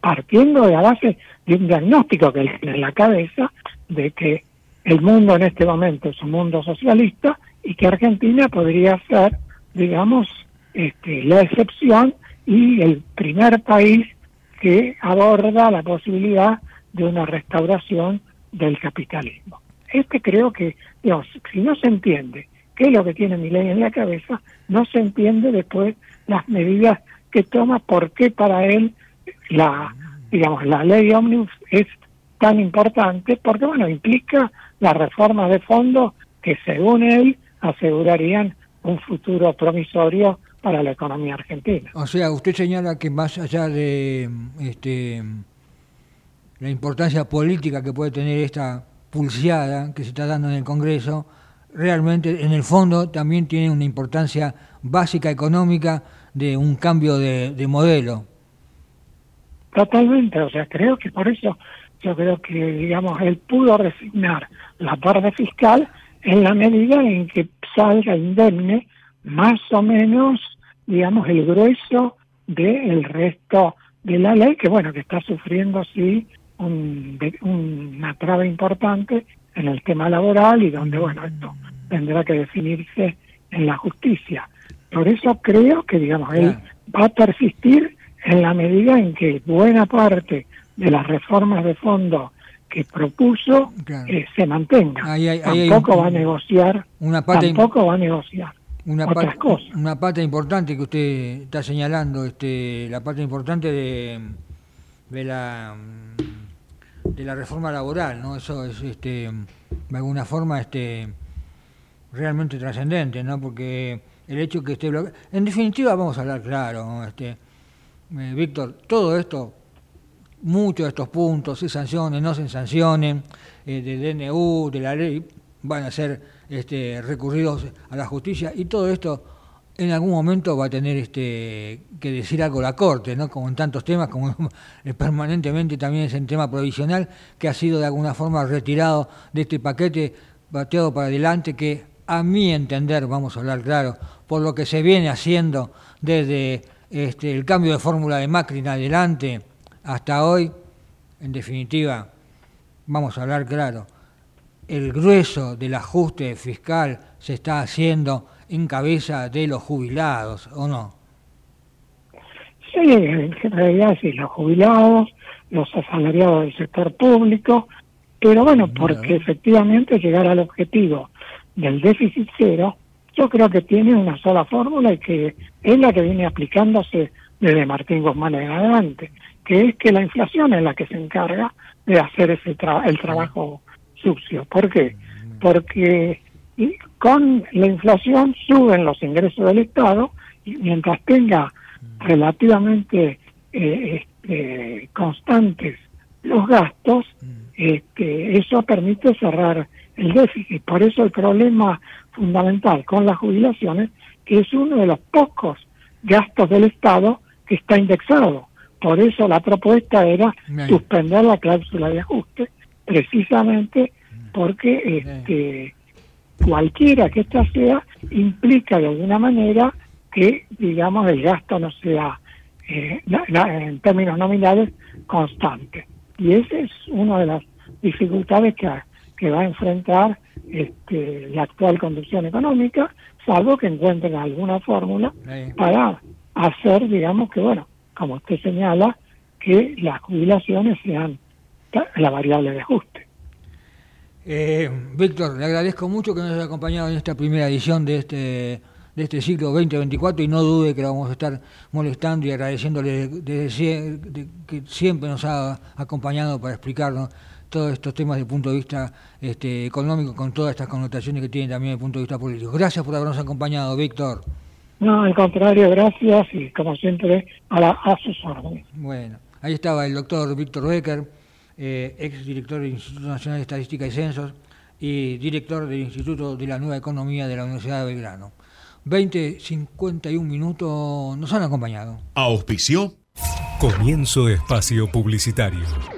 partiendo de la base de un diagnóstico que él tiene en la cabeza de que el mundo en este momento es un mundo socialista y que Argentina podría ser, digamos, este, la excepción y el primer país que aborda la posibilidad de una restauración del capitalismo. Este creo que, digamos, si no se entiende qué es lo que tiene mi ley en la cabeza, no se entiende después las medidas que toma, por qué para él la, digamos, la ley Omnibus es tan importante, porque bueno, implica las reformas de fondo que según él asegurarían un futuro promisorio para la economía argentina. O sea, usted señala que más allá de este, la importancia política que puede tener esta pulseada que se está dando en el Congreso, realmente en el fondo también tiene una importancia básica económica de un cambio de, modelo. Totalmente, o sea, creo que por eso yo creo que, digamos, él pudo resignar la parte fiscal en la medida en que salga indemne más o menos, digamos, el grueso del resto de la ley, que bueno, que está sufriendo, sí, un, una traba importante en el tema laboral y donde, bueno, esto tendrá que definirse en la justicia. Por eso creo que, digamos, él va a persistir en la medida en que buena parte de las reformas de fondo que propuso eh, se mantenga. tampoco va a negociar, una tampoco va a negociar una otras cosas. Una parte importante que usted está señalando, este, la parte importante de, de la de la reforma laboral, ¿no? Eso es, este, de alguna forma, este, realmente trascendente, ¿no? Porque el hecho que esté. En definitiva, vamos a hablar claro, este, eh, Víctor, todo esto, muchos de estos puntos, se sancionen, no se sancionen, eh, del DNU, de la ley, van a ser este, recurridos a la justicia y todo esto en algún momento va a tener este que decir algo la Corte, ¿no? como en tantos temas, como permanentemente también es el tema provisional, que ha sido de alguna forma retirado de este paquete, bateado para adelante, que a mi entender, vamos a hablar claro, por lo que se viene haciendo desde este, el cambio de fórmula de Macri en adelante hasta hoy, en definitiva, vamos a hablar claro, el grueso del ajuste fiscal se está haciendo en cabeza de los jubilados, ¿o no? Sí, en realidad sí, los jubilados, los asalariados del sector público, pero bueno, porque efectivamente llegar al objetivo del déficit cero, yo creo que tiene una sola fórmula y que es la que viene aplicándose desde Martín Guzmán en adelante, que es que la inflación es la que se encarga de hacer ese el trabajo sucio. ¿Por qué? Porque con la inflación suben los ingresos del Estado y mientras tenga relativamente eh, este, constantes los gastos, este, eso permite cerrar el déficit. Por eso el problema fundamental con las jubilaciones, que es uno de los pocos gastos del Estado que está indexado. Por eso la propuesta era suspender la cláusula de ajuste, precisamente porque este, cualquiera que ésta sea implica de alguna manera que, digamos, el gasto no sea, eh, en términos nominales, constante. Y esa es una de las dificultades que, que va a enfrentar este, la actual conducción económica, salvo que encuentren alguna fórmula para hacer, digamos que, bueno, como usted señala, que las jubilaciones sean la variable de ajuste. Eh, Víctor, le agradezco mucho que nos haya acompañado en esta primera edición de este de este ciclo 2024 y no dude que lo vamos a estar molestando y agradeciéndole desde que siempre nos ha acompañado para explicarnos todos estos temas desde el punto de vista este, económico con todas estas connotaciones que tienen también desde el punto de vista político. Gracias por habernos acompañado, Víctor. No, al contrario, gracias y como siempre a, la, a sus órdenes. Bueno, ahí estaba el doctor Víctor Becker, eh, ex director del Instituto Nacional de Estadística y Censos y director del Instituto de la Nueva Economía de la Universidad de Belgrano. 20, 51 minutos nos han acompañado. Auspicio. Comienzo espacio publicitario.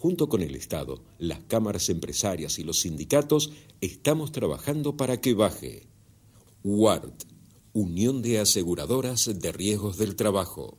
Junto con el Estado, las cámaras empresarias y los sindicatos, estamos trabajando para que baje. WART, Unión de Aseguradoras de Riesgos del Trabajo.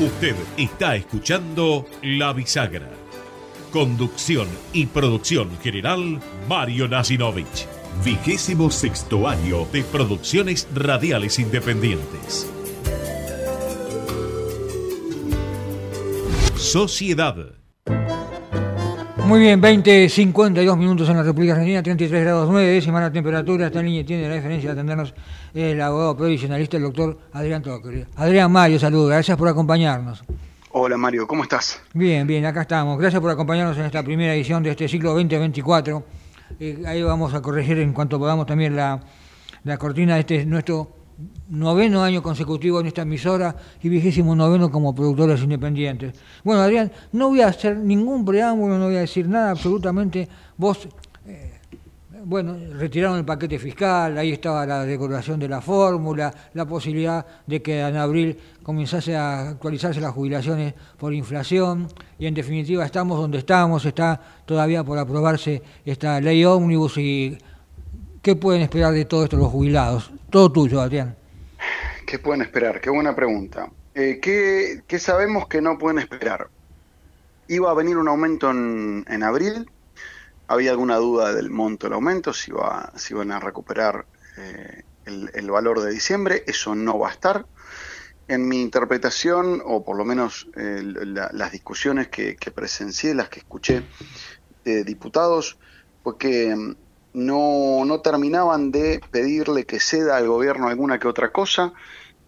Usted está escuchando La Bisagra. Conducción y producción general, Mario Nasinovich. Vigésimo sexto año de producciones radiales independientes. Sociedad. Muy bien, 20, 52 minutos en la República Argentina, 33 grados 9, décima la temperatura. Esta línea tiene la diferencia de atendernos el abogado provisionalista, el doctor Adrián Toque. Adrián Mario, saludos, gracias por acompañarnos. Hola Mario, ¿cómo estás? Bien, bien, acá estamos. Gracias por acompañarnos en esta primera edición de este ciclo 2024. Eh, ahí vamos a corregir en cuanto podamos también la, la cortina de este nuestro noveno año consecutivo en esta emisora y vigésimo noveno como productores independientes. Bueno, Adrián, no voy a hacer ningún preámbulo, no voy a decir nada absolutamente. Vos, eh, bueno, retiraron el paquete fiscal, ahí estaba la decoración de la fórmula, la posibilidad de que en abril comenzase a actualizarse las jubilaciones por inflación y en definitiva estamos donde estamos, está todavía por aprobarse esta ley ómnibus y ¿qué pueden esperar de todo esto los jubilados? Todo tuyo, Adrián. ¿Qué pueden esperar? Qué buena pregunta. Eh, ¿qué, sabemos que no pueden esperar? Iba a venir un aumento en, abril. Había alguna duda del monto del aumento, si, iba, si iban a recuperar eh, el, valor de diciembre. Eso no va a estar. En mi interpretación, o por lo menos eh, las discusiones que, que presencié, las que escuché de diputados, fue que no, no terminaban de pedirle que ceda al gobierno alguna que otra cosa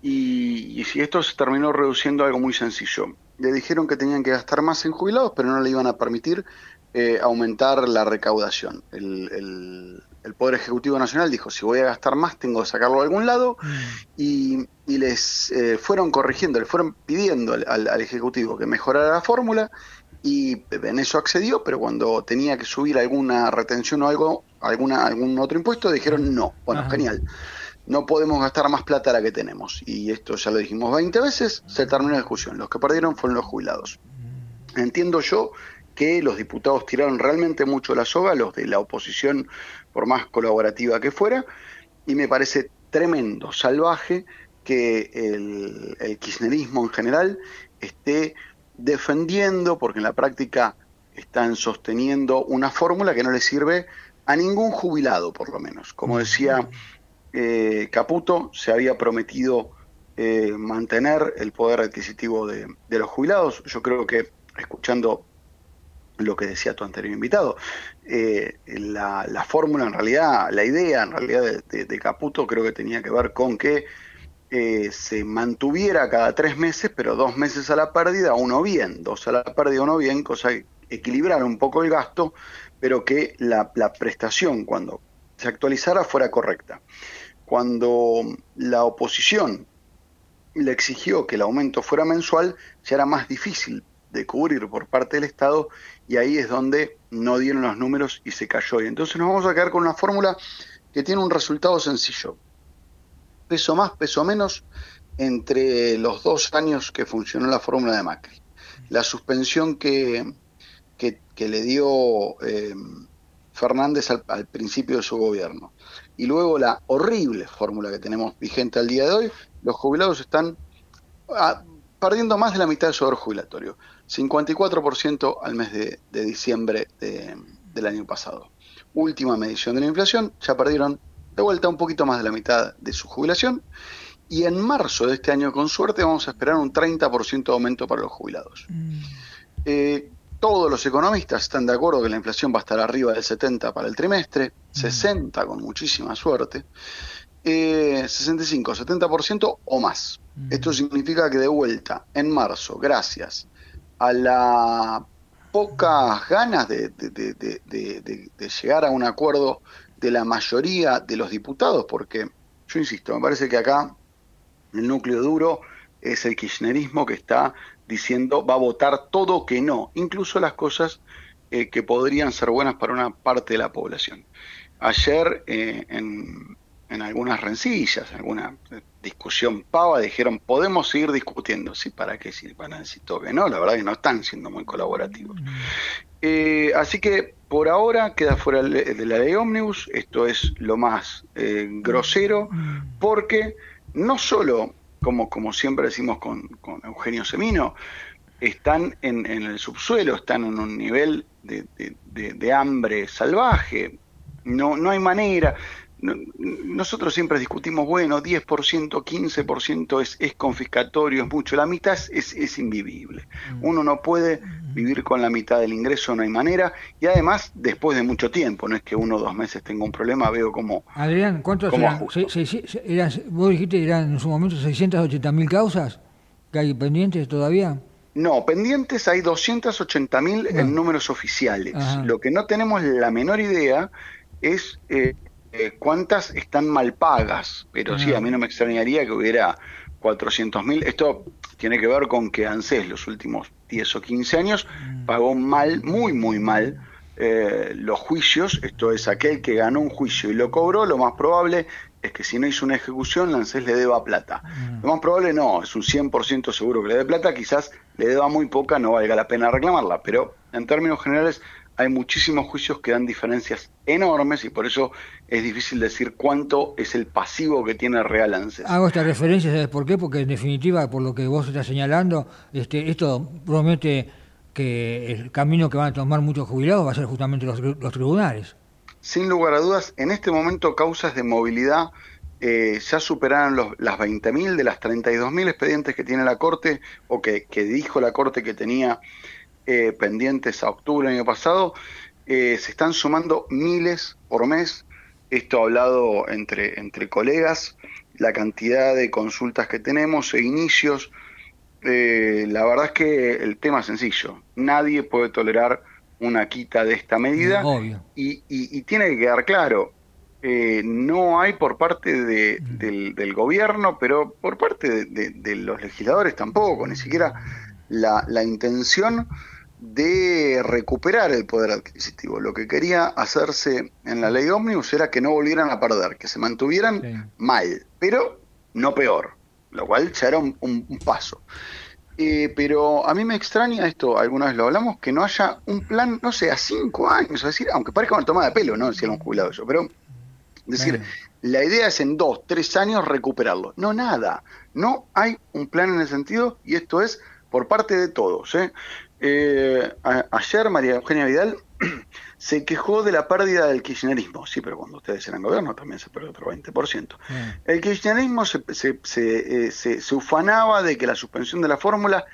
y, si esto se terminó reduciendo a algo muy sencillo. Le dijeron que tenían que gastar más en jubilados, pero no le iban a permitir eh, aumentar la recaudación. El, Poder Ejecutivo Nacional dijo, si voy a gastar más, tengo que sacarlo de algún lado, mm. y, les eh, fueron corrigiendo, le fueron pidiendo al Ejecutivo que mejorara la fórmula, y en eso accedió, pero cuando tenía que subir alguna retención o algo, alguna, algún otro impuesto, dijeron no. Bueno, genial. No podemos gastar más plata la que tenemos. Y esto ya lo dijimos 20 veces, se terminó la discusión. Los que perdieron fueron los jubilados. Entiendo yo que los diputados tiraron realmente mucho la soga, los de la oposición, por más colaborativa que fuera, y me parece tremendo, salvaje, que el, el kirchnerismo en general esté defendiendo, porque en la práctica están sosteniendo una fórmula que no le sirve a ningún jubilado, por lo menos. Como decía eh, Caputo, se había prometido eh, mantener el poder adquisitivo de, los jubilados. Yo creo que, escuchando lo que decía tu anterior invitado, eh, la, fórmula en realidad, la idea en realidad de, de, Caputo creo que tenía que ver con que eh, se mantuviera cada tres meses, pero dos meses a la pérdida, uno bien, dos a la pérdida, uno bien, cosa que equilibrar un poco el gasto, pero que la, prestación cuando se actualizara fuera correcta. Cuando la oposición le exigió que el aumento fuera mensual, ya era más difícil de cubrir por parte del Estado y ahí es donde no dieron los números y se cayó. Y entonces nos vamos a quedar con una fórmula que tiene un resultado sencillo. Peso más, peso menos entre los dos años que funcionó la fórmula de Macri. La suspensión que, que, le dio eh, Fernández al, principio de su gobierno. Y luego la horrible fórmula que tenemos vigente al día de hoy, los jubilados están ah, perdiendo más de la mitad de su ahorro jubilatorio, 54% al mes de, diciembre del año pasado. Última medición de la inflación, ya perdieron de vuelta un poquito más de la mitad de su jubilación. Y en marzo de este año, con suerte, vamos a esperar un 30% de aumento para los jubilados. Mm. Eh, todos los economistas están de acuerdo que la inflación va a estar arriba del 70 para el trimestre, 60 con muchísima suerte, 65, eh, 70% o más. Esto significa que de vuelta, en marzo, gracias a la pocas ganas de, de, llegar a un acuerdo de la mayoría de los diputados, porque yo insisto, me parece que acá el núcleo duro es el kirchnerismo que está diciendo va a votar todo que no, incluso las cosas eh, que podrían ser buenas para una parte de la población. Ayer eh, en, algunas rencillas, en alguna discusión pava, dijeron, podemos seguir discutiendo. Sí, ¿para qué? Si para necesito que no, la verdad que no están siendo muy colaborativos. Eh, así que por ahora queda fuera de la ley ómnibus, esto es lo más grosero, porque no solo como, como siempre decimos con, Eugenio Semino, están en, el subsuelo, están en un nivel de, hambre salvaje. No, no hay manera. Nosotros siempre discutimos, bueno, 10%, 15% es, es confiscatorio, es mucho. La mitad es, es, invivible. Mm. Uno no puede vivir con la mitad del ingreso, no hay manera. Y además, después de mucho tiempo, no es que uno o dos meses tenga un problema, veo como... Adrián, ¿cuántos eran, Vos dijiste eran en su momento 680 mil causas que hay pendientes todavía. No, pendientes hay 280 mil en números oficiales. Lo que no tenemos la menor idea es eh, eh, cuántas están mal pagas, pero sí, a mí no me extrañaría que hubiera 400 mil. Esto tiene que ver con que ANSES los últimos 10 o 15 años mm. pagó mal, muy, muy mal, eh, los juicios. Esto es aquel que ganó un juicio y lo cobró, lo más probable es que si no hizo una ejecución, la ANSES le deba plata. Mm. Lo más probable no, es un 100% seguro que le dé plata, quizás le deba muy poca, no valga la pena reclamarla, pero en términos generales hay muchísimos juicios que dan diferencias enormes y por eso es difícil decir cuánto es el pasivo que tiene Real ANSES. Hago esta referencia, ¿sabes por qué? Porque en definitiva, por lo que vos estás señalando, este, esto promete que el camino que van a tomar muchos jubilados va a ser justamente los, tribunales. Sin lugar a dudas, en este momento causas de movilidad eh, ya superaron los, las 20.000 de las 32.000 expedientes que tiene la Corte o que, que dijo la Corte que tenía eh, pendientes a octubre del año pasado, eh, se están sumando miles por mes. Esto hablado entre, entre colegas, la cantidad de consultas que tenemos e inicios. Eh, la verdad es que el tema es sencillo. Nadie puede tolerar una quita de esta medida. Y, tiene que quedar claro, no hay por parte de, del, del, gobierno, pero por parte de, los legisladores tampoco, ni siquiera la, la intención de recuperar el poder adquisitivo. Lo que quería hacerse en la ley Omnibus era que no volvieran a perder, que se mantuvieran mal, pero no peor, lo cual ya era un, paso. Eh, pero a mí me extraña esto, alguna vez lo hablamos, que no haya un plan, no sé, a cinco años, es decir, aunque parezca una toma de pelo, ¿no? Decía un jubilado eso, pero decir, la idea es en dos, tres años recuperarlo. No, nada, no hay un plan en ese sentido y esto es por parte de todos. ¿eh? Eh, ayer María Eugenia Vidal se quejó de la pérdida del kirchnerismo. Sí, pero cuando ustedes eran gobierno también se perdió otro 20%. Mm. El kirchnerismo se, eh, se, se, ufanaba de que la suspensión de la fórmula,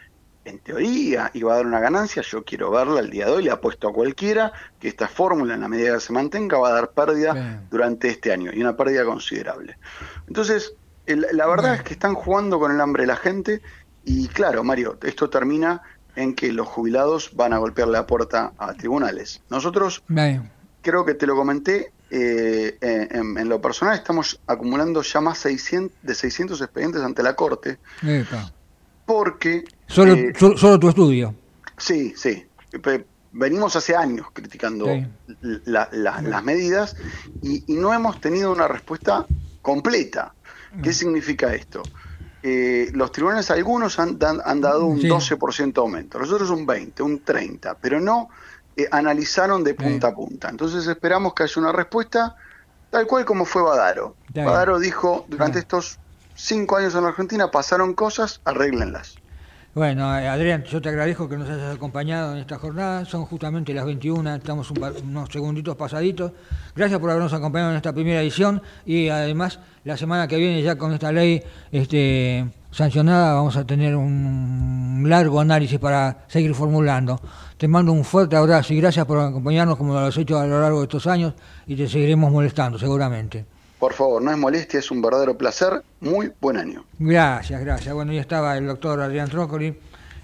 en teoría, iba a dar una ganancia. Yo quiero verla el día de hoy, le apuesto a cualquiera que esta fórmula, en la medida que se mantenga, va a dar pérdida durante este año y una pérdida considerable. Entonces, la verdad es que están jugando con el hambre de la gente y claro, Mario, esto termina en que los jubilados van a golpear la puerta a tribunales. Nosotros, creo que te lo comenté, eh, en, lo personal estamos acumulando ya más 600, de 600 expedientes ante la Corte. Porque... Solo, eh, solo, tu estudio. Sí, sí. Venimos hace años criticando las medidas y, no hemos tenido una respuesta completa. ¿Qué mm. significa esto? Eh, los tribunales algunos han, han dado un 12% aumento, los otros un 20, un 30, pero no eh, analizaron de punta a punta. Entonces esperamos que haya una respuesta tal cual como fue Badaro. Badaro dijo, durante estos cinco años en Argentina pasaron cosas, arréglenlas. Bueno, eh, Adrián, yo te agradezco que nos hayas acompañado en esta jornada. Son justamente las 21, estamos unos segunditos pasaditos. Gracias por habernos acompañado en esta primera edición y además la semana que viene ya con esta ley este, sancionada vamos a tener un largo análisis para seguir formulando. Te mando un fuerte abrazo y gracias por acompañarnos como lo has hecho a lo largo de estos años y te seguiremos molestando seguramente. Por favor, no es molestia, es un verdadero placer. Muy buen año. Gracias, gracias. Bueno, ya estaba el doctor Adrián Trócoli,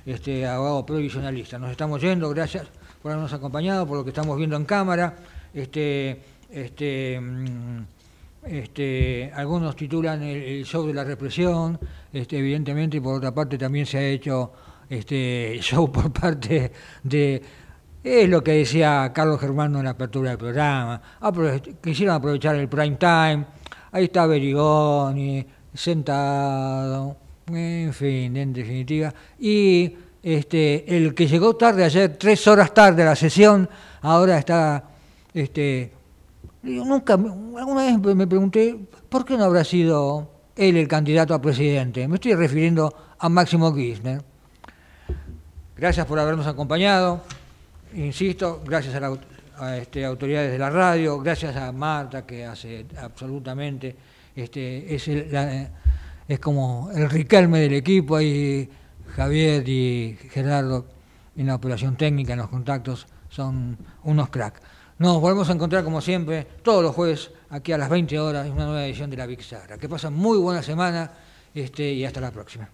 este abogado provisionalista. Nos estamos yendo, gracias por habernos acompañado, por lo que estamos viendo en cámara. Este, este, mm, este, algunos titulan el, show de la represión, este, evidentemente, y por otra parte también se ha hecho este show por parte de es lo que decía Carlos Germano en la apertura del programa. quisieron aprovechar el prime time. Ahí está Berigoni, sentado, en fin, en definitiva. Y este, el que llegó tarde ayer, tres horas tarde a la sesión, ahora está. Este, yo nunca, alguna vez me pregunté, ¿por qué no habrá sido él el candidato a presidente? Me estoy refiriendo a Máximo Kirchner. Gracias por habernos acompañado insisto, gracias a, las este, autoridades de la radio, gracias a Marta que hace absolutamente, este, es, es como el Riquelme del equipo, y Javier y Gerardo en la operación técnica, en los contactos, son unos cracks. Nos volvemos a encontrar como siempre todos los jueves aquí a las 20 horas en una nueva edición de la Big Que pasen muy buena semana este, y hasta la próxima.